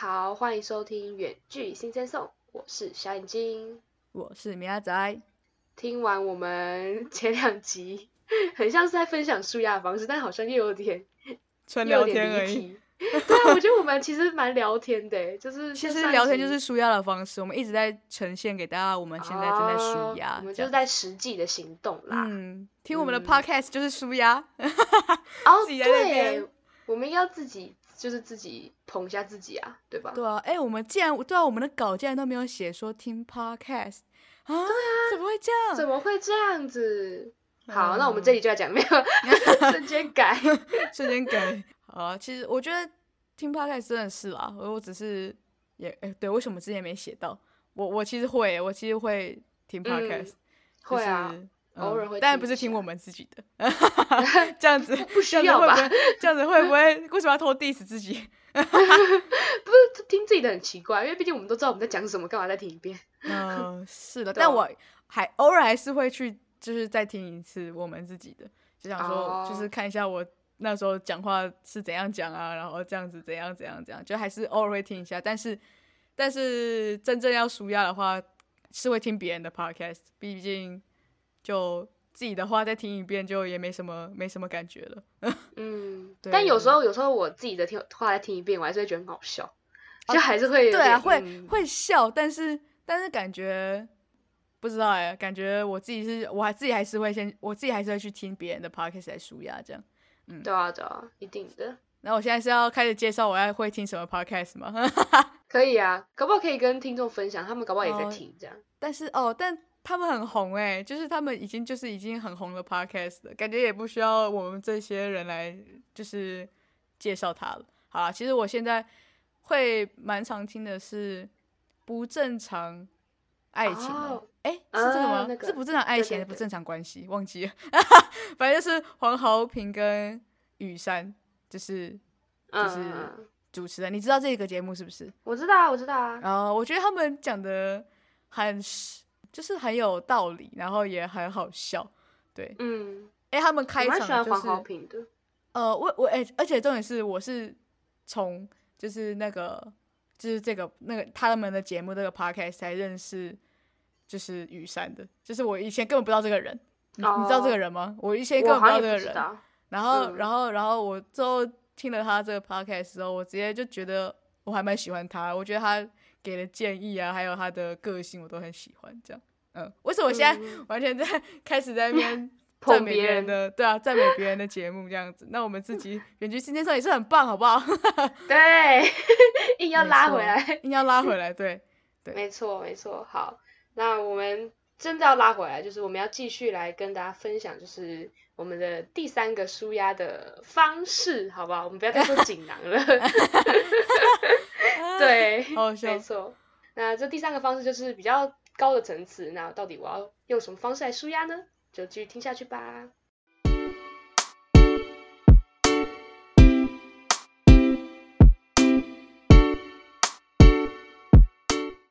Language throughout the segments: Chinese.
好，欢迎收听《远距新鲜颂》，我是小眼睛，我是米阿仔。听完我们前两集，很像是在分享舒压的方式，但好像又有点纯聊天而已。对啊，我觉得我们其实蛮聊天的，就是其实聊天就是舒压的方式，我们一直在呈现给大家，我们现在正在舒压，我们就是在实际的行动啦。嗯，听我们的 podcast 就是舒压。哦，对，我们要自己就是自己捧一下自己啊，对吧？对啊，哎，我们既然对啊，我们的稿竟然都没有写说听 podcast 啊？对啊，怎么会这样？怎么会这样子？好，那我们这里就要讲没有 瞬间改，瞬间改。啊，其实我觉得听 podcast 真的是啦，我只是也哎，对，为什么之前没写到？我我其实会，我其实会听 podcast，会啊，偶尔会，但不是听我们自己的，这样子不需要吧？这样子会不会为什么要偷 diss 自己？不是听自己的很奇怪，因为毕竟我们都知道我们在讲什么，干嘛再听一遍？嗯，是的，但我还偶尔还是会去，就是再听一次我们自己的，就想说，就是看一下我。那时候讲话是怎样讲啊？然后这样子怎样怎样怎样，就还是偶尔会听一下。但是，但是真正要舒压的话，是会听别人的 podcast。毕竟，就自己的话再听一遍，就也没什么没什么感觉了。嗯，但有时候有时候我自己的听话再听一遍，我还是会觉得很好笑，就还是会对啊，会会笑。但是但是感觉不知道哎，感觉我自己是我还自己还是会先我自己还是会去听别人的 podcast 来舒压这样。嗯，对啊，对啊，一定的。那我现在是要开始介绍我要会听什么 podcast 吗？可以啊，可不好可以跟听众分享，他们搞不好也在听这样。但是哦，但他们很红哎，就是他们已经就是已经很红的 podcast 了，感觉也不需要我们这些人来就是介绍他了。好了，其实我现在会蛮常听的是不正常爱情哦。哎，是这个吗？是不正常爱情还是不正常关系？忘记了，反正就是黄豪平跟雨山，就是就是主持人。你知道这个节目是不是？我知道啊，我知道啊。然后我觉得他们讲的很，就是很有道理，然后也很好笑。对，嗯。哎，他们开场就是。呃，我我哎，而且重点是，我是从就是那个就是这个那个他们的节目这个 podcast 才认识。就是雨山的，就是我以前根本不知道这个人，你你知道这个人吗？我以前根本不知道这个人，然后然后然后我之后听了他这个 podcast 时候，我直接就觉得我还蛮喜欢他，我觉得他给的建议啊，还有他的个性我都很喜欢，这样，嗯，为什么我现在完全在开始在那边 赞美别人的，对啊，赞美别人的节目这样子，那我们自己远距今天上也是很棒，好不好？对，硬要拉回来，硬要拉回来，对对，没错没错，好。那我们真的要拉回来，就是我们要继续来跟大家分享，就是我们的第三个舒压的方式，好不好？我们不要再说锦囊了。对，没错。那这第三个方式就是比较高的层次。那到底我要用什么方式来舒压呢？就继续听下去吧。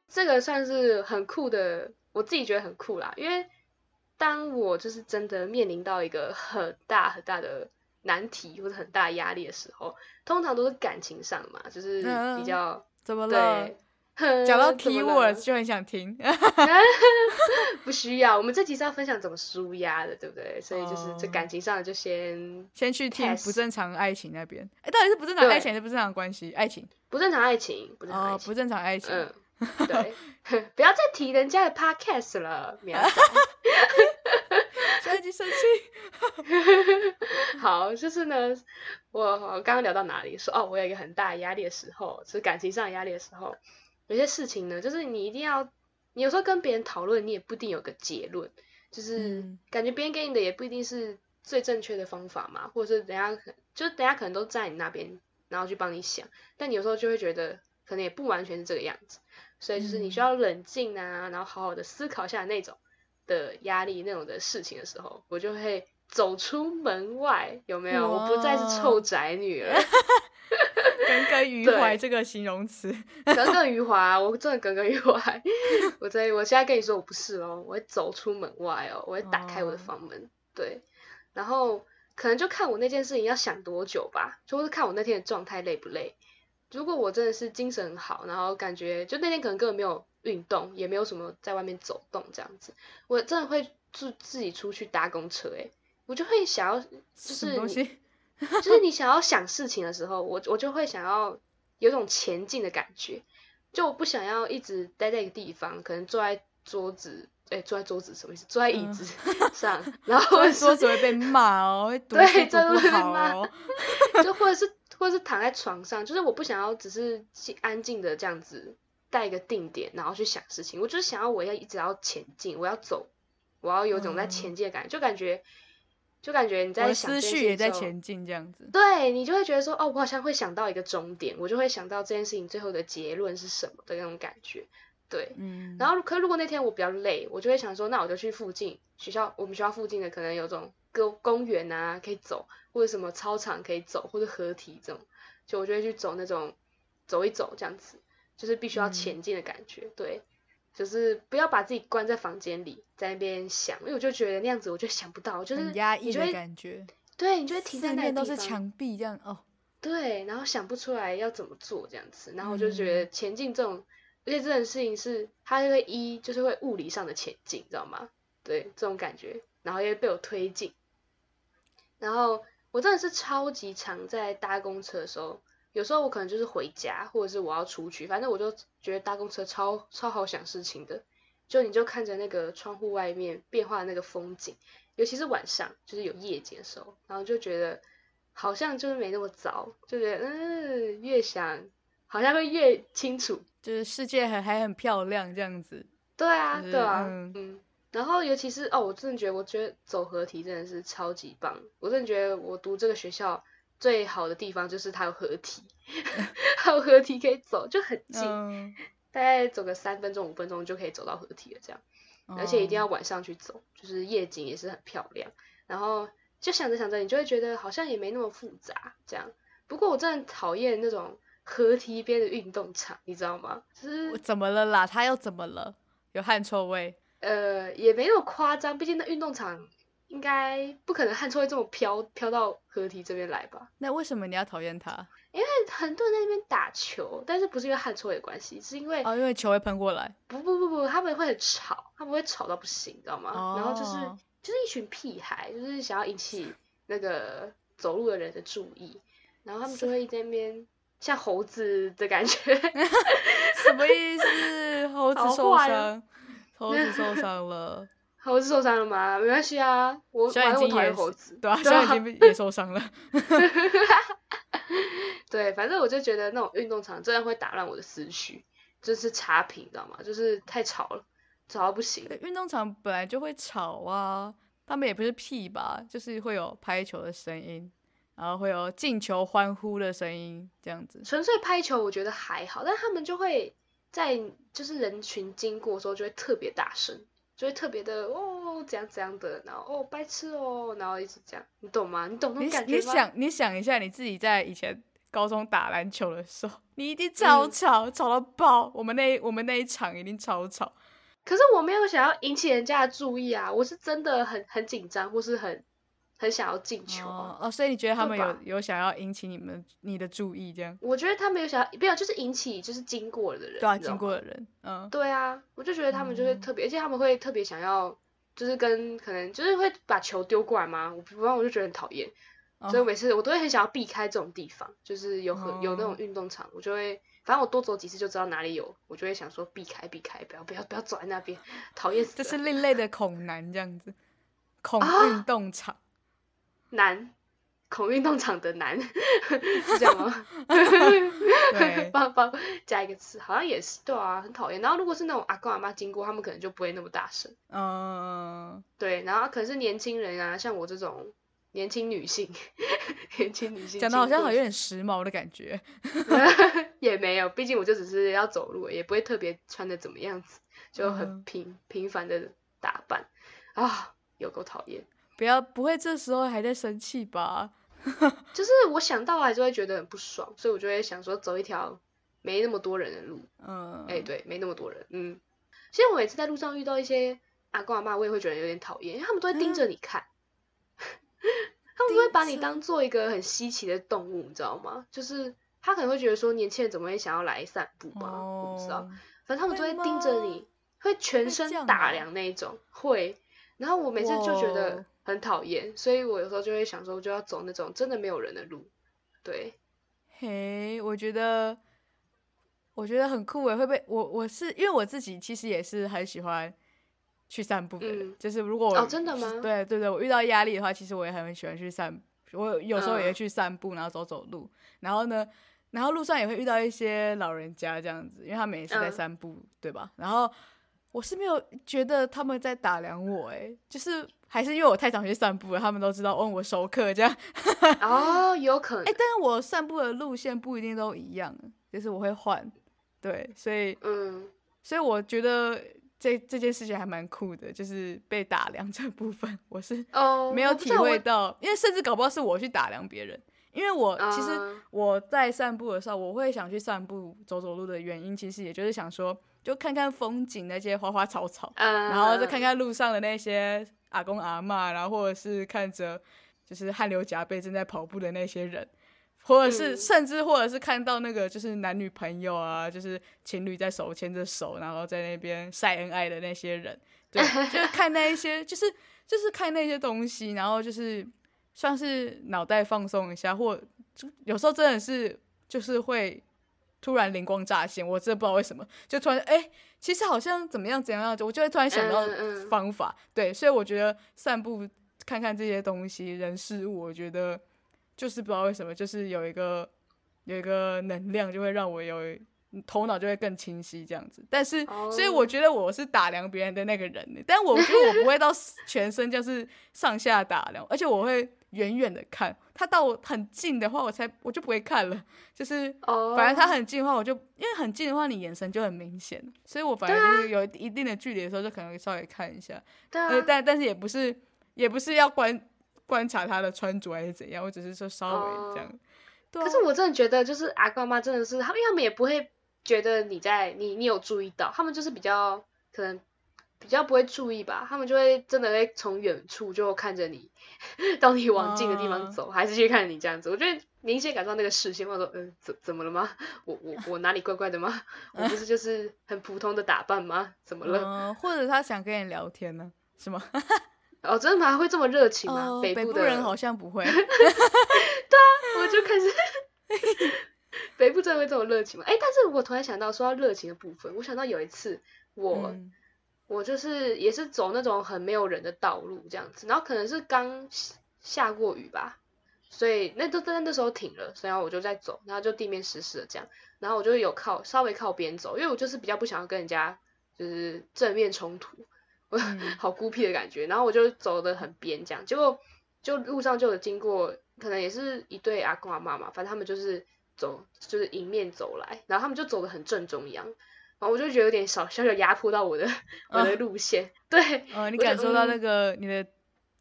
这个算是很酷的，我自己觉得很酷啦。因为当我就是真的面临到一个很大很大的难题或者很大压力的时候，通常都是感情上嘛，就是比较怎么了？讲到 key word 就很想听。不需要，我们这集是要分享怎么舒压的，对不对？所以就是这感情上就先先去听不正常爱情那边。哎，到底是不正常爱情还是不正常关系？爱情？不正常爱情，不正常爱情，不正常爱情。嗯。对，不要再提人家的 podcast 了，苗仔。生气生气。好，就是呢，我刚刚聊到哪里？说哦，我有一个很大压力的时候，是感情上压力的时候，有些事情呢，就是你一定要，你有时候跟别人讨论，你也不一定有个结论，就是感觉别人给你的也不一定是最正确的方法嘛，或者是等下可，就等下可能都在你那边，然后去帮你想，但你有时候就会觉得，可能也不完全是这个样子。所以就是你需要冷静啊，然后好好的思考一下那种的压力那种的事情的时候，我就会走出门外，有没有？我不再是臭宅女了，耿耿于怀这个形容词，耿耿于怀，我真的耿耿于怀。我在我现在跟你说我不是哦，我会走出门外哦，我会打开我的房门，对，然后可能就看我那件事情要想多久吧，就是看我那天的状态累不累。如果我真的是精神好，然后感觉就那天可能根本没有运动，也没有什么在外面走动这样子，我真的会自自己出去搭公车、欸，我就会想要，就是你？就是你想要想事情的时候，我我就会想要有种前进的感觉，就我不想要一直待在一个地方，可能坐在桌子，哎、坐在桌子什么意思？坐在椅嗯子上，然后 说只会被骂哦，对真的不会被骂好哦。就或者是或者是躺在床上，就是我不想要只是静安静的这样子带一个定点，然后去想事情，我就是想要我要一直要前进，我要走，我要有种在嗯前进的感觉，就感觉就感觉你在想思绪也在前进，这样子。对你就会觉得说，哦，我好像会想到一个终点，我就会想到这件事情最后的结论是什么的那种感觉。对，嗯，然后可如果那天我比较累，我就会想说，那我就去附近学校，我们学校附近的可能有种公公园啊可以走，或者什么操场可以走，或者合体这种，就我就会去走那种走一走这样子，就是必须要嗯前进的感觉。对，就是不要把自己关在房间里，在那边想，因为我就觉得那样子我就想不到，就是很压抑就会感觉，对你就会停在四面都是。墙壁这样哦。对，然后想不出来要怎么做这样子，然后我就觉嗯得前进这种，而且这种事情是它会一就是会物理上的前进，知道吗？对，这种感觉，然后也被我推进，然后我真的是超级常在搭公车的时候，有时候我可能就是回家，或者是我要出去，反正我就觉得搭公车超超好想事情的，就你就看着那个窗户外面变化的那个风景，尤其是晚上，就是有夜景的时候，然后就觉得好像就是没那么糟，就觉得嗯，越想好像会越清楚。就是世界还还很漂亮这样子，对啊，就是对啊，嗯嗯。然后尤其是哦，我真的觉得，我觉得走合体真的是超级棒。我真的觉得我读这个学校最好的地方就是它有合体，还有合体可以走，就很近，嗯，大概走个三分钟五分钟就可以走到合体了这样。而且一定要哦晚上去走，就是夜景也是很漂亮。然后就想着想着，你就会觉得好像也没那么复杂这样。不过我真的讨厌那种河堤边的运动场，你知道吗？就是我怎么了啦？他又怎么了？有汗臭味？呃也没那么夸张，毕竟那运动场应该不可能汗臭会这么飘飘到河堤这边来吧？那为什么你要讨厌他？因为很多人在那边打球，但是不是因为汗臭味的关系，是因为哦，因为球会喷过来。不不不不，他们会很吵，他们会吵到不行，你知道吗？然后就是哦就是一群屁孩，就是想要引起那个走路的人的注意，然后他们就会在那边像猴子的感觉 什么意思？猴子好受伤，猴子受伤了，猴子受伤了吗？没关系啊，我反正我讨厌猴子，对啊，对小啊眼睛也受伤了。对，反正我就觉得那种运动场真的会打乱我的思绪，就是差评，你知道吗？就是太吵了，吵到不行。对运动场本来就会吵啊，他们也不是屁吧，就是会有拍球的声音，然后会有进球欢呼的声音，这样子。纯粹拍球我觉得还好，但他们就会在就是人群经过的时候就会特别大声，就会特别的哦怎样怎样的，然后哦白痴哦，然后一直这样，你懂吗？你懂那你种感觉吗？你想你想一下，你自己在以前高中打篮球的时候，你一定超嗯吵，吵到爆。我们那我们那一场一定超吵。可是我没有想要引起人家的注意啊，我是真的很很紧张，或是很很想要进球啊。哦哦，所以你觉得他们有有想要引起你们你的注意，这样我觉得他们有想要，没有就是引起就是经过的人，对经过吗的人，嗯，对啊，我就觉得他们就会嗯特别，而且他们会特别想要，就是跟可能就是会把球丢过来嘛，我不然我就觉得很讨厌，哦所以每次我都会很想要避开这种地方，就是有很有那种哦运动场，我就会，反正我多走几次就知道哪里有，我就会想说避开避开，不要不要不要走在那边，讨厌死。这是另类的恐男这样子，恐啊运动场。难，恐运动场的男，是这样吗？对 帮帮加一个词，好像也是对啊，很讨厌。然后如果是那种阿公阿妈经过，他们可能就不会那么大声。嗯，对，然后可是年轻人啊，像我这种年轻女性，年轻女性讲的好像好有点时髦的感觉。也没有，毕竟我就只是要走路，也不会特别穿的怎么样子，就很嗯平、平凡的打扮啊，有够讨厌。不要，不会这时候还在生气吧？就是我想到还是会觉得很不爽，所以我就会想说走一条没那么多人的路。嗯，哎、对，没那么多人。嗯，其实我每次在路上遇到一些阿公阿妈，我也会觉得有点讨厌，因为他们都会盯着你看，他们都会把你当做一个很稀奇的动物，你知道吗？就是他可能会觉得说年轻人怎么会想要来散步吧，我不知道，哦，反正他们都会会盯着你，会全身打哦量那一种，会。然后我每次就觉哇得很讨厌，所以我有时候就会想说，我就要走那种真的没有人的路。对，嘿，我觉得我觉得很酷诶，会被我我是因为我自己其实也是很喜欢去散步的人，嗯就是如果我哦真的吗对对对，我遇到压力的话，其实我也很喜欢去散，我有时候也会嗯去散步，然后走走路，然后呢，然后路上也会遇到一些老人家这样子，因为他们也是在嗯散步，对吧？然后我是没有觉得他们在打量我，哎，就是还是因为我太常去散步了，他们都知道问我熟客这样。哦，有可能哎、能，但是我散步的路线不一定都一样，就是我会换，对，所以嗯，所以我觉得这这件事情还蛮酷的，就是被打量这部分，我是哦，没有体会到，因为甚至搞不好是我去打量别人，因为我其实啊我在散步的时候，我会想去散步走走路的原因，其实也就是想说，就看看风景那些花花草草，嗯，然后再看看路上的那些阿公阿嬷，然后或者是看着就是汗流浃背正在跑步的那些人，或者是、嗯。甚至或者是看到那个就是男女朋友啊，就是情侣在手牵着手，然后在那边晒恩爱的那些人，对，就是看那一些，就是就是看那些东西，然后就是算是脑袋放松一下，或就有时候真的是就是会突然灵光乍现，我真的不知道为什么，就突然哎、其实好像怎么样怎样样，我就会突然想到嗯嗯方法。对，所以我觉得散步看看这些东西、人事物，我觉得就是不知道为什么，就是有一个有一个能量，就会让我有头脑就会更清晰这样子。但是，所以我哦觉得我是打量别人的那个人呢，但我觉得我不会到全身就是上下打量，而且我会远远的看。他到我很近的话，我才我就不会看了，就是哦，反正他很近的话，我就因为很近的话，你眼神就很明显，所以我反正就是有一定的距离的时候，就可能会稍微看一下，对啊呃，但但是也不是也不是要观观察他的穿着还是怎样，我只是说稍微这样。对啊可是我真的觉得，就是阿公妈真的是他们，因为他们也不会觉得你在你你有注意到，他们就是比较可能比较不会注意吧，他们就会真的会从远处就看着你，到你往近的地方啊走，还是去看你这样子。我觉得明显感受到那个视线，我说嗯，怎怎么了吗？我我我哪里怪怪的吗？我不是就是很普通的打扮吗？怎么了？嗯，或者他想跟你聊天呢，是吗？哦，真的吗？会这么热情吗？哦，北部的北部人好像不会。对啊我就开始北部真的会这么热情吗？哎、但是我突然想到说到热情的部分，我想到有一次我、嗯。我就是也是走那种很没有人的道路这样子，然后可能是刚下下过雨吧，所以那都在那时候停了，然后我就在走，然后就地面湿湿的这样，然后我就有靠稍微靠边走，因为我就是比较不想要跟人家就是正面冲突，我嗯。好孤僻的感觉，然后我就走的很边这样，结果就路上就有经过，可能也是一对阿公阿妈嘛，反正他们就是走就是迎面走来，然后他们就走的很正中央，然后我就觉得有点小小小压迫到我的 我的路线，对哦，你我感受到嗯那个你的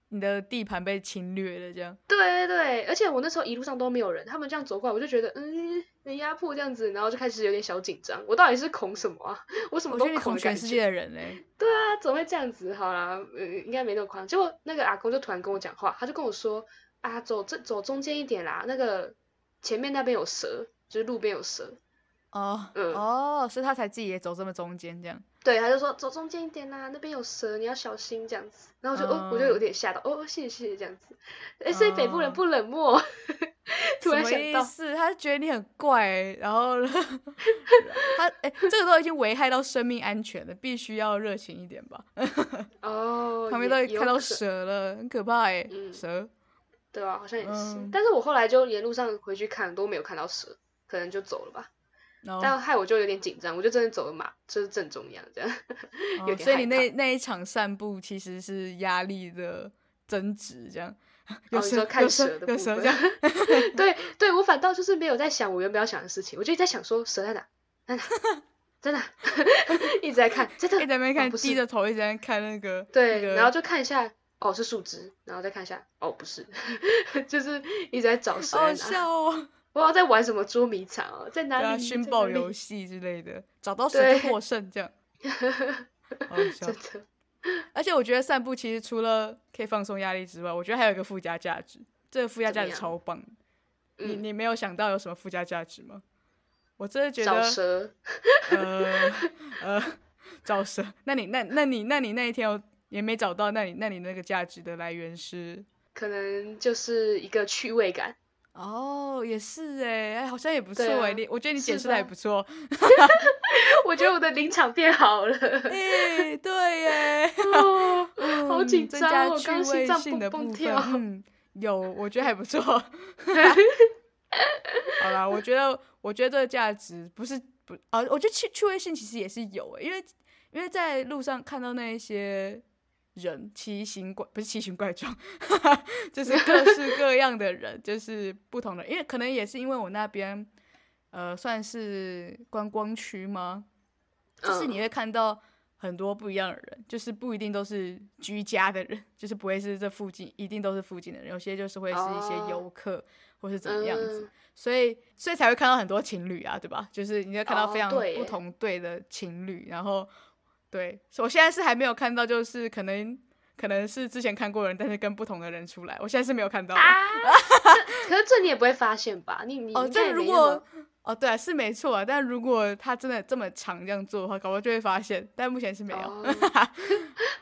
你的地盘被侵略了，这样。对对对，而且我那时候一路上都没有人，他们这样走过来，我就觉得嗯很压迫这样子，然后就开始有点小紧张，我到底是恐什么啊？我什么都恐觉恐全世界的人嘞。对啊，怎么会这样子？好啦，嗯，应该没那么夸张。结果那个阿公就突然跟我讲话，他就跟我说啊，走这走中间一点啦，那个前面那边有蛇，就是路边有蛇。哦、嗯哦，所以他才自己也走这么中间这样。对，他就说走中间一点啦，那边有蛇，你要小心这样子。然后我就、哦，我就有点吓到，哦，谢谢谢谢这样子。哎，所以北部人哦不冷漠，突然想到，意思？他觉得你很怪欸、然后 他哎、这个都已经危害到生命安全了，必须要热情一点吧。哦，旁边都看到蛇了，很可怕哎、嗯蛇。对啊，好像也是。嗯但是我后来就沿路上回去看，都没有看到蛇，可能就走了吧。然后、但害我就有点紧张，我就真的走了马，就是正中央这样，有点哦所以你那那一场散步其实是压力的增值，这样。有蛇，哦你说看蛇，的。对对，我反倒就是没有在想我原本要想的事情，我就一直在想说蛇在哪，在哪，在哪，一直在看，一直在看，低着头一直在看那个。对，那个然后就看一下，哦是树枝，然后再看一下，哦不是，就是一直在找蛇好，笑哦。我不知道在玩什么捉迷藏哦，在哪里？寻宝游戏之类的，找到 蛇对就获胜，这样。好笑 真。的，而且我觉得散步其实除了可以放松压力之外，我觉得还有一个附加价值，这个附加价值超棒的，你嗯你没有想到有什么附加价值吗？我真的觉找得，蛇，呃呃，找蛇。那你那那你那你那一天有也没找到，那你那你那个价值的来源是？可能就是一个趣味感。哦，也是哎，哎，好像也不错哎，你我觉得你解释的还不错。我觉得我的临场变好了，哎，对耶，哦，嗯好紧张哦，趣刚刚心味脏蹦性的部分，蹦跳。嗯，有，我觉得还不错。好啦，我觉得，我觉得这个价值不是不啊，我觉得趣趣味性其实也是有诶，因为因为在路上看到那一些人奇形怪不是奇形怪状，就是各式 各样的人，就是不同的，因为可能也是因为我那边呃算是观光区吗？就是你嗯会看到很多不一样的人，就是不一定都是居家的人，就是不会是这附近一定都是附近的人，有些就是会是一些游哦客、或是怎么样子，嗯。所以所以才会看到很多情侣啊，对吧？就是你会看到哦非常不同队的情侣，然后对，我现在是还没有看到，就是可能可能是之前看过的人，但是跟不同的人出来，我现在是没有看到的。啊，这可是这你也不会发现吧？你你哦，这如果哦对啊是没错啊，但如果他真的这么长这样做的话，搞不好就会发现，但目前是没有。哦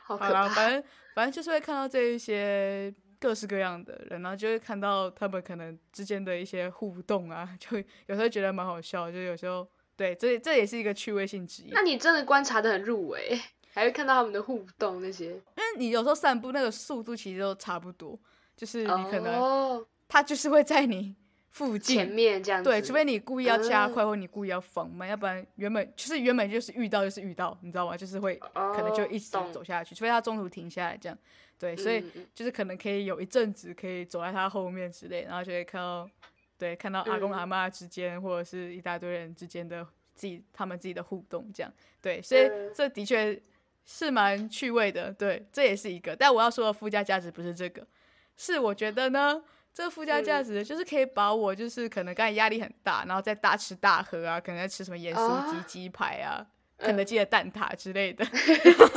好可好啦，反正反正就是会看到这一些各式各样的人，然后就会看到他们可能之间的一些互动啊，就有时候觉得蛮好笑，就有时候对，这这也是一个趣味性之一。那你真的观察的很入微，还会看到他们的互动那些。因为你有时候散步那个速度其实都差不多，就是你可能哦，他就是会在你附近前面这样子，对，除非你故意要加嗯快，或你故意要放慢，要不然原本就是原本就是遇到就是遇到，你知道吗？就是会可能就哦一直懂走下去，除非他中途停下来这样。对，所以就是可能可以有一阵子可以走在他后面之类，然后就会看到，对，看到阿公嗯阿妈之间或者是一大堆人之间的自己他们自己的互动这样。对，所以嗯这的确是蛮趣味的，对，这也是一个。但我要说的附加价值不是这个，是我觉得呢，这个附加价嗯值就是可以把我就是可能刚才压力很大，然后再大吃大喝啊，可能在吃什么盐酥鸡、啊鸡排啊。嗯肯德基的蛋挞之类的，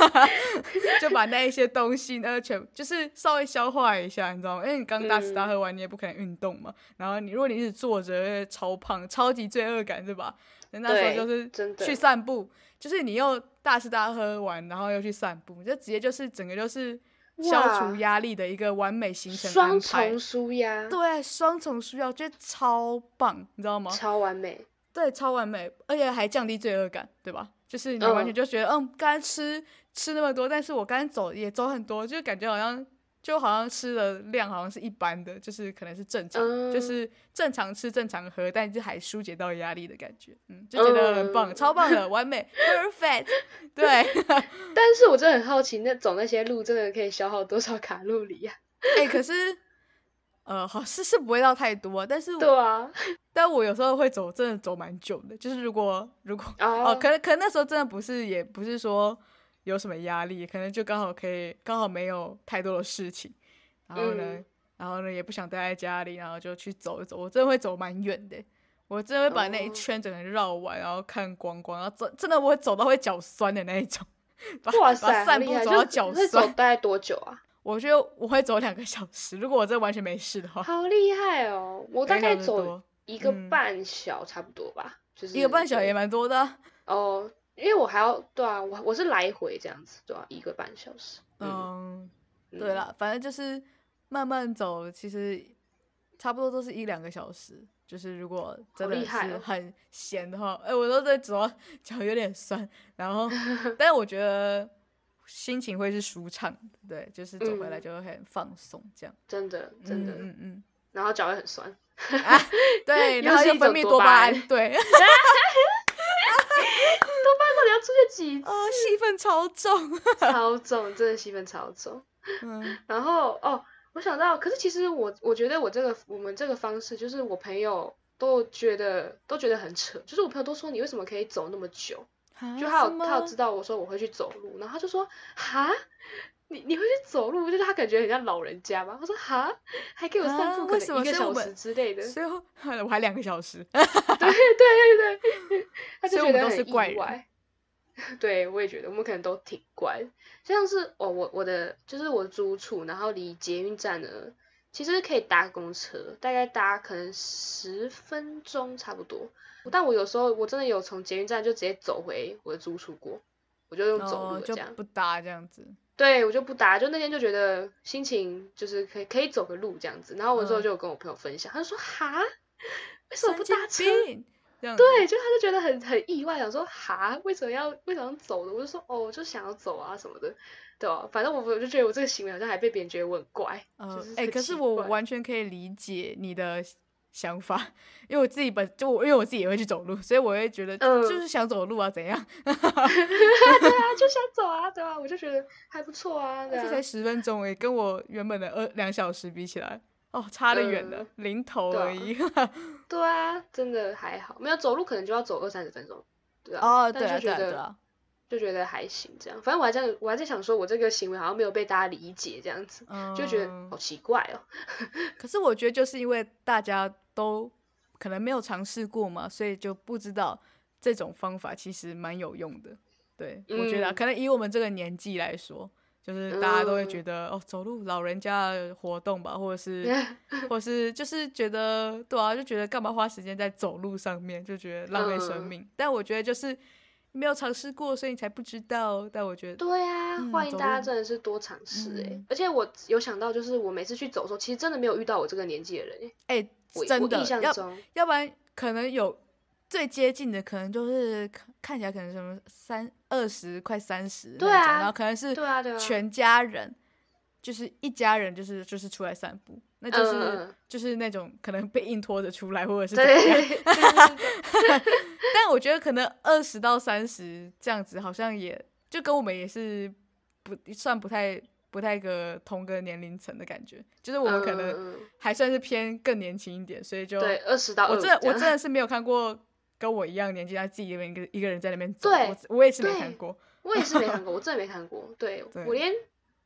就把那一些东西呢，全就是稍微消化一下，你知道吗？因为你刚大吃大喝完，你也不可能运动嘛。然后你如果你一直坐着，超胖，超级罪恶感，对吧？那那时候就是真的去散步，就是你又大吃大喝完，然后又去散步，就直接就是整个就是消除压力的一个完美行程双安排重。舒压，对，双重舒压，我，觉得超棒，你知道吗？超完美。对，超完美，而且还降低罪恶感，对吧？就是你完全嗯就觉得，嗯，刚才吃吃那么多，但是我刚才走也走很多，就感觉好像就好像吃的量好像是一般的，就是可能是正常，就嗯。是正常吃正常喝，但是还疏解到压力的感觉，嗯，就觉得很棒，嗯。超棒的，完美，perfect，对，但是我真的很好奇，那走那些路真的可以消耗多少卡路里呀、哎、可是。呃，好是是不会到太多，但是对啊，但我有时候会走，真的走蛮久的。就是如果如果哦，哦，可能可能那时候真的不是，也不是说有什么压力，可能就刚好可以刚好没有太多的事情，然后呢，嗯然后呢也不想待在家里，然后就去走一走。我真的会走蛮远的，我真的会把那一哦圈整个绕完，然后看光光，然后走真的我会走到会脚酸的那一种，把把哇塞，好厉害！散步走到脚酸。大概多久啊？我觉得我会走两个小时，如果我真的完全没事的话，好厉害哦！我大概走一个嗯半小差不多吧，就是一个半小时也蛮多的啊、哦，因为我还要对啊，我我是来回这样子，对啊，一个半小时。嗯，对，了，反正就是慢慢走，其实差不多都是一两个小时。就是如果真的是很闲的话，哎、我都在走到 脚有点酸，然后，但是我觉得心情会是舒畅的，对，就是走回来嗯。就会很放松，这样，真的真的，嗯嗯然后脚会很酸，对，然后又分泌多巴胺对。多巴胺，对，到底要出现几哦，戏份超重，超重，真的戏份超重。嗯。然后哦，我想到，可是其实我我觉得我这个我们这个方式，就是我朋友都觉得都觉得很扯，就是我朋友都说你为什么可以走那么久？就他有他有知道我说我会去走路，然后他就说哈，你你会去走路，就是他感觉很像老人家嘛。他说哈，还给我散步，可能一个小时之类的。所以我 我还两个小时，对对对，他就所以我们都觉得很意外。对，我也觉得我们可能都挺怪像是我，我我的就是我的租处，然后离捷运站呢，其实可以搭公车，大概搭可能十分钟差不多。但我有时候我真的有从捷运站就直接走回我的住处过，我就用走路这样。就不搭这样子。对我就不搭，就那天就觉得心情就是可以可以走个路这样子。然后我之后嗯就有跟我朋友分享，他就说哈，为什么不搭车？对，就他就觉得很很意外，想说哈，为什么要为什么要走的？我就说哦，我就想要走啊什么的，对啊、反正我我就觉得我这个行为好像还被别人觉得我很怪，呃就是，哎、可是我完全可以理解你的想法，因为我自己本就我因为我自己也会去走路，所以我会觉得嗯就是想走路啊，怎样？对啊，就想走啊，对啊、我就觉得还不错啊，这啊才，十分钟诶，跟我原本的二两小时比起来，哦，差得远了，零头而已。对啊，真的还好，没有走路可能就要走二三十分钟，对啊，哦，对啊，对啊，但就觉得还行这样，反正我还这样，我还在想说我这个行为好像没有被大家理解这样子，就觉得嗯。好奇怪哦，可是我觉得就是因为大家都可能没有尝试过嘛，所以就不知道这种方法其实蛮有用的。对，我觉得可能以我们这个年纪来说，就是大家都会嗯。觉得、哦，走路老人家的活动吧，或者是 或是就是觉得对啊，就觉得干嘛花时间在走路上面，就觉得浪费生嗯。命。但我觉得就是没有尝试过，所以你才不知道。但我觉得对啊，嗯欢迎大家真的是多尝试哎嗯，而且我有想到，就是我每次去走的时候，其实真的没有遇到我这个年纪的人哎，哎、我真的印象要中，要不然可能有最接近的，可能就是看看起来可能什么三二十快三十那种，对啊然后可能是对啊对啊，全家人，就是一家人，就是就是出来散步，那就是、就是那种可能被硬拖着出来，或者是怎么样。但我觉得可能二十到三十这样子，好像也就跟我们也是不算不太不太个同个年龄层的感觉，就是我们可能还算是偏更年轻一点，所以就嗯对二十到我真的我真的是没有看过跟我一样年纪，他自己一个人一个一个人在那边走，对我我也是没看过。我也是没看过，我真的没看过，对 对我连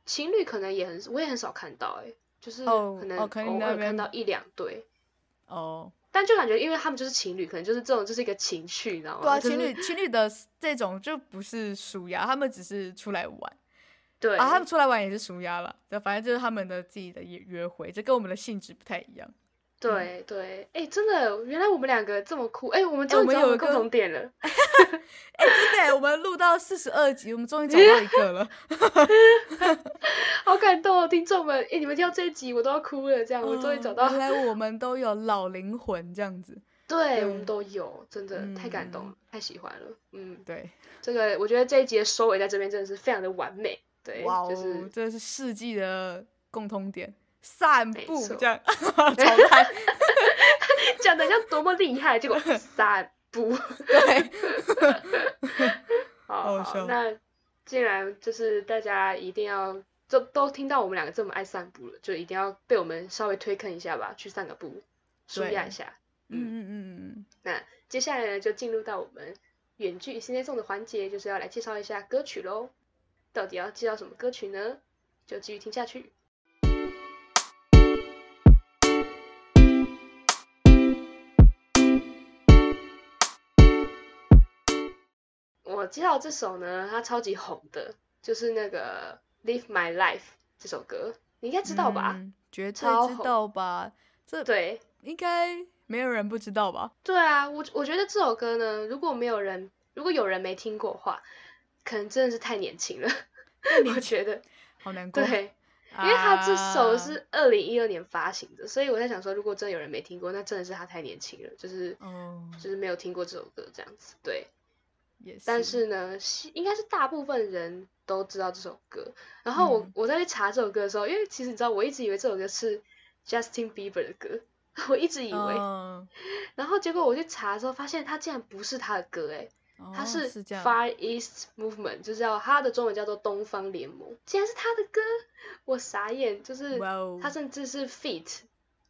情侣可能也很我也很少看到哎，就是哦可能偶尔看到一两对。哦，但就感觉，因为他们就是情侣，可能就是这种，就是一个情趣，你知道吗？对啊，就是情侣情侣的这种就不是舒压，他们只是出来玩对啊，他们出来玩也是舒压了，就反正就是他们的自己的约约会，这跟我们的性质不太一样。对对，哎、真的，原来我们两个这么酷，哎、我们我终于有共同点了，哎、真的，我们录到四十二集，我们终于找到一个了。好感动哦，听众们，哎、你们听到这一集我都要哭了，这样、我终于找到，嗯原来我们都有老灵魂这样子。对，对我们都有，真的太感动嗯了，太喜欢了，嗯，对，这个我觉得这一集的收尾在这边真的是非常的完美，对，哇哦，就是这是世纪的共通点，散步这样。讲的像多么厉害，结果 散步。对，好好，那既然就是大家一定要就都听到我们两个这么爱散步了，就一定要被我们稍微推坑一下吧，去散个步，舒压一下。嗯嗯嗯嗯那接下来呢，就进入到我们远距新内送的环节，就是要来介绍一下歌曲喽。到底要介绍什么歌曲呢？就继续听下去。我介绍这首呢，它超级红的，就是那个《Live My Life》这首歌，你应该知道吧？嗯绝对知超红道吧？这对，应该没有人不知道吧？对啊，我我觉得这首歌呢，如果没有人，如果有人没听过的话，可能真的是太年轻了。我觉得，好难过。对，因为他这首啊是二零一二年发行的，所以我在想说，如果真的有人没听过，那真的是他太年轻了，就是哦，就是没有听过这首歌这样子。对，也是，但是呢，是应该是大部分人都知道这首歌。然后我、嗯我在去查这首歌的时候，因为其实你知道，我一直以为这首歌是 Justin Bieber 的歌，我一直以为，嗯然后结果我去查的时候，发现它竟然不是他的歌，诶，它哦是是 Far East Movement，就是叫它的中文叫做东方联盟，竟然是他的歌，我傻眼，就是他甚至是 feat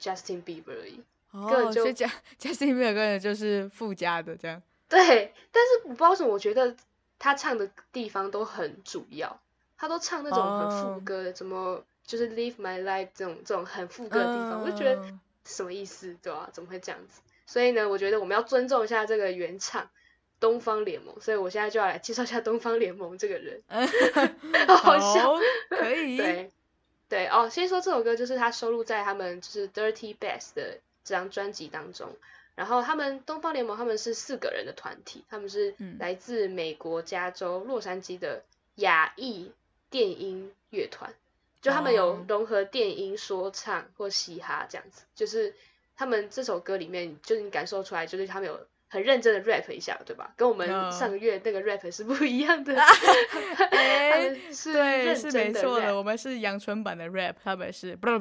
Justin Bieber 而已。哦，就所以加加斯汀比尔根本就是附加的这样。对，但是我不知道为什么，我觉得他唱的地方都很主要，他都唱那种很副哦歌的，怎么就是 Live My Life 这种这种很副歌的地方，我就觉得嗯什么意思，对吧、怎么会这样子？所以呢，我觉得我们要尊重一下这个原唱东方联盟，所以我现在就要来介绍一下东方联盟这个人，好好笑。可以。对对哦，先说这首歌就是他收录在他们就是 Dirty Bass 的这张专辑当中。然后他们东方联盟他们是四个人的团体，他们是嗯来自美国加州洛杉矶的亚裔电音乐团，就他们有哦融合电音、说唱或嘻哈这样子，就是他们这首歌里面，就是你感受出来，就是他们有很认真的 rap 一下，对吧？跟我们嗯上个月那个 rap 是不一样的，他哎们是对，认是真的没错 rap 的，我们是阳春版的 rap，他们是对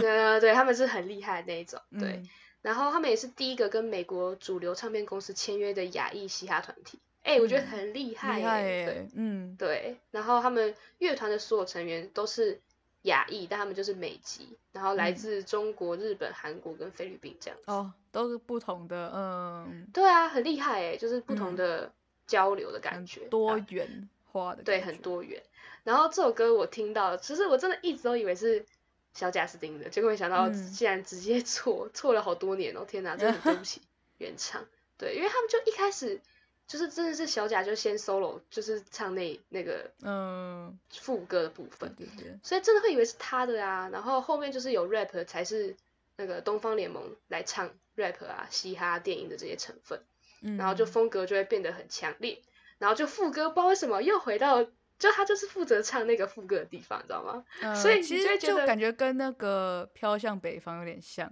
对对，他们是很厉害的那一种，对。嗯然后他们也是第一个跟美国主流唱片公司签约的亚裔嘻哈团体，哎、我觉得嗯很厉害、厉害对耶，嗯，对。然后他们乐团的所有成员都是亚裔，但他们就是美籍，然后来嗯自中国、日本、韩国跟菲律宾这样子。哦，都是不同的，嗯，对啊，很厉害哎，就是不同嗯的交流的感很觉，多啊元化的对，很多元。然后这首歌我听到，其实我真的一直都以为是小贾斯汀的，结果没想到嗯竟然直接错，错了好多年哦！天哪，真的很对不起 原唱。对，因为他们就一开始就是真的是小贾就先 solo，就是唱那那个嗯，副歌的部对分，对对，所以真的会以为是他的啊。然后后面就是有 rap 才是那个东方联盟来唱 rap 啊、嘻哈、电影的这些成分。嗯，然后就风格就会变得很强烈，然后就副歌不知道为什么又回到，就他就是负责唱那个副歌的地方，你知道吗？呃所以你其实就感觉跟那个《飘向北方》有点像，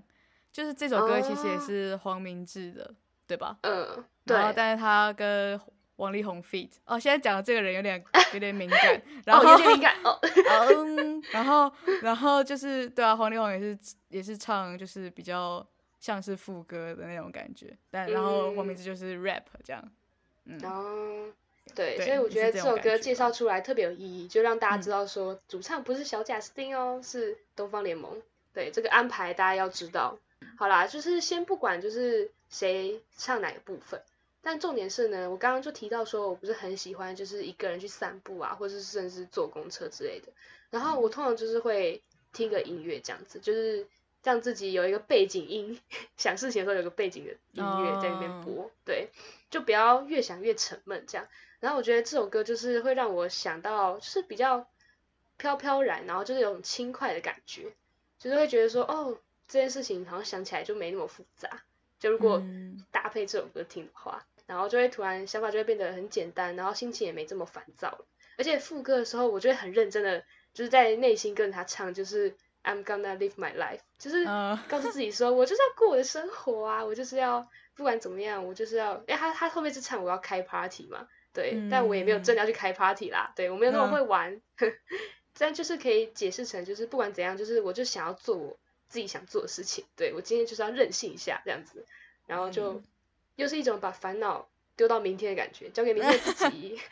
就是这首歌其实也哦是黄明志的，对吧？嗯，对然，后但是他跟王力宏 feat，哦，现在讲的这个人有点 有点敏感，然哦，后有点敏感哦，嗯，然后然后就是对啊，黄力宏也是也是唱就是比较像是副歌的那种感觉，但然后黄明嗯志就是 rap 这样，嗯，对，对所以我觉得这首歌介绍出来特别有意义，就让大家嗯知道说主唱不是小贾斯汀哦，是东方联盟。对这个安排大家要知道。好啦，就是先不管就是谁唱哪个部分，但重点是呢，我刚刚就提到说我不是很喜欢就是一个人去散步啊，或者是甚至坐公车之类的。然后我通常就是会听个音乐这样子，就是让自己有一个背景音，想事情的时候有个背景的音乐在那边哦播，对，就不要越想越沉闷这样。然后我觉得这首歌就是会让我想到，就是比较飘飘然，然后就是有种轻快的感觉，就是会觉得说，哦，这件事情好像想起来就没那么复杂。就如果嗯搭配这首歌听的话，然后就会突然想法就会变得很简单，然后心情也没这么烦躁了。而且副歌的时候，我就会很认真的，就是在内心跟着他唱，就是 I'm gonna live my life，就是呃告诉自己说，我就是要过我的生活啊，我就是要不管怎么样，我就是要，哎，他他后面是唱我要开 party 嘛，对，但我也没有真的要去开 party 啦，对我没有那么嗯。会玩，但就是可以解释成，就是不管怎样，就是我就想要做我自己想做的事情，对我今天就是要任性一下这样子，然后就、嗯。又是一种把烦恼丢到明天的感觉，交给明天自己。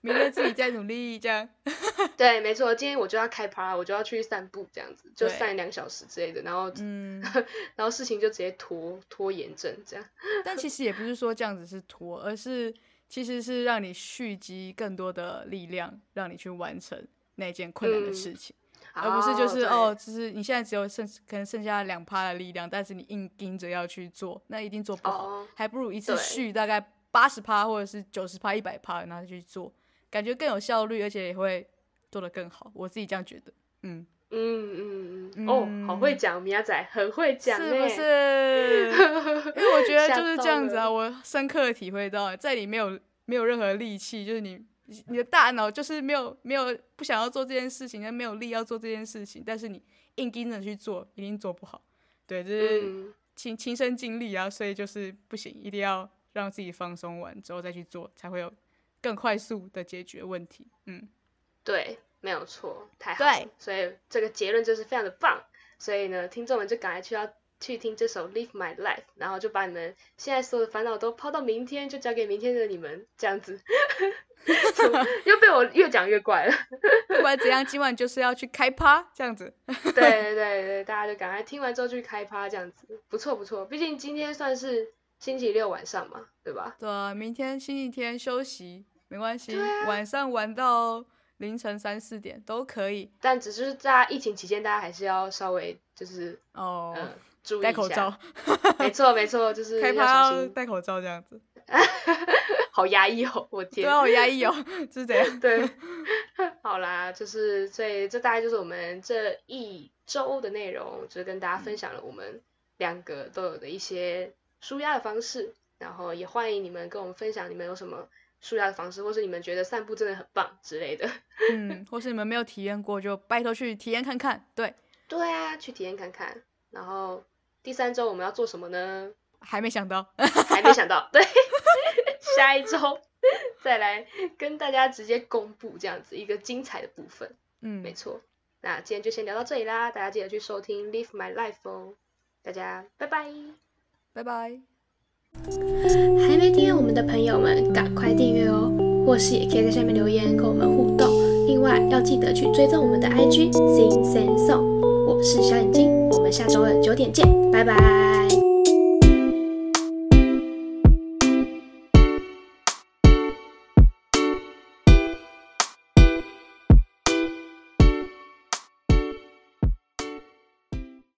明天自己再努力这样，对，没错，今天我就要开趴，我就要去散步这样子，就散两小时之类的，然后、嗯。然后事情就直接拖拖延症这样。但其实也不是说这样子是拖，而是其实是让你蓄积更多的力量，让你去完成那件困难的嗯事情，而不是就是对哦，就是你现在只有剩可能剩下两趴的力量，但是你硬盯着要去做，那一定做不好，哦还不如一次对蓄大概八十趴或者是九十趴、一百趴，然后去做，感觉更有效率，而且也会做得更好。我自己这样觉得，嗯，嗯嗯嗯，哦，好会讲，米亚仔很会讲是不欸是？因为我觉得就是这样子啊，我深刻的体会到，在你没有没有任何力气，就是你你的大脑就是没有没有不想要做这件事情，但没有力要做这件事情，但是你硬盯着去做，一定做不好。对，这是嗯，亲亲身经历啊，所以就是不行，一定要让自己放松完之后再去做，才会有更快速的解决问题。嗯，对，没有错，太好了对，所以这个结论就是非常的棒。所以呢，听众们就赶快去要去听这首《Live My Life》，然后就把你们现在所有的烦恼都抛到明天，就交给明天的你们，这样子。又被我越讲越怪了。不管怎样，今晚就是要去开趴，这样子。对对对对，大家就赶快听完之后去开趴，这样子不错不错。毕竟今天算是星期六晚上嘛，对吧？对啊，明天星期天休息没关系，啊晚上玩到凌晨三四点都可以但只是在疫情期间，大家还是要稍微就是哦。嗯、注意戴口罩，没错没错，就是开趴。戴口罩这样子，好压抑哦，我天。对啊，好压抑哦，是这样？对，好啦，就是这这大概就是我们这一周的内容，就是跟大家分享了我们两个都有的一些舒压的方式，然后也欢迎你们跟我们分享你们有什么舒压的方式，或是你们觉得散步真的很棒之类的。嗯，或是你们没有体验过，就拜托去体验看看。对，对啊，去体验看看。然后第三周我们要做什么呢？还没想到，还没想到。对，下一周再来跟大家直接公布这样子一个精彩的部分。嗯，没错。那今天就先聊到这里啦，大家记得去收听《Live My Life》哦。大家拜拜，拜拜。还没订阅我们的朋友们，赶快订阅哦！或是也可以在下面留言跟我们互动。另外要记得去追踪我们的 IG Sing Sing Song。我是小眼睛，我们下周二九点见，拜拜。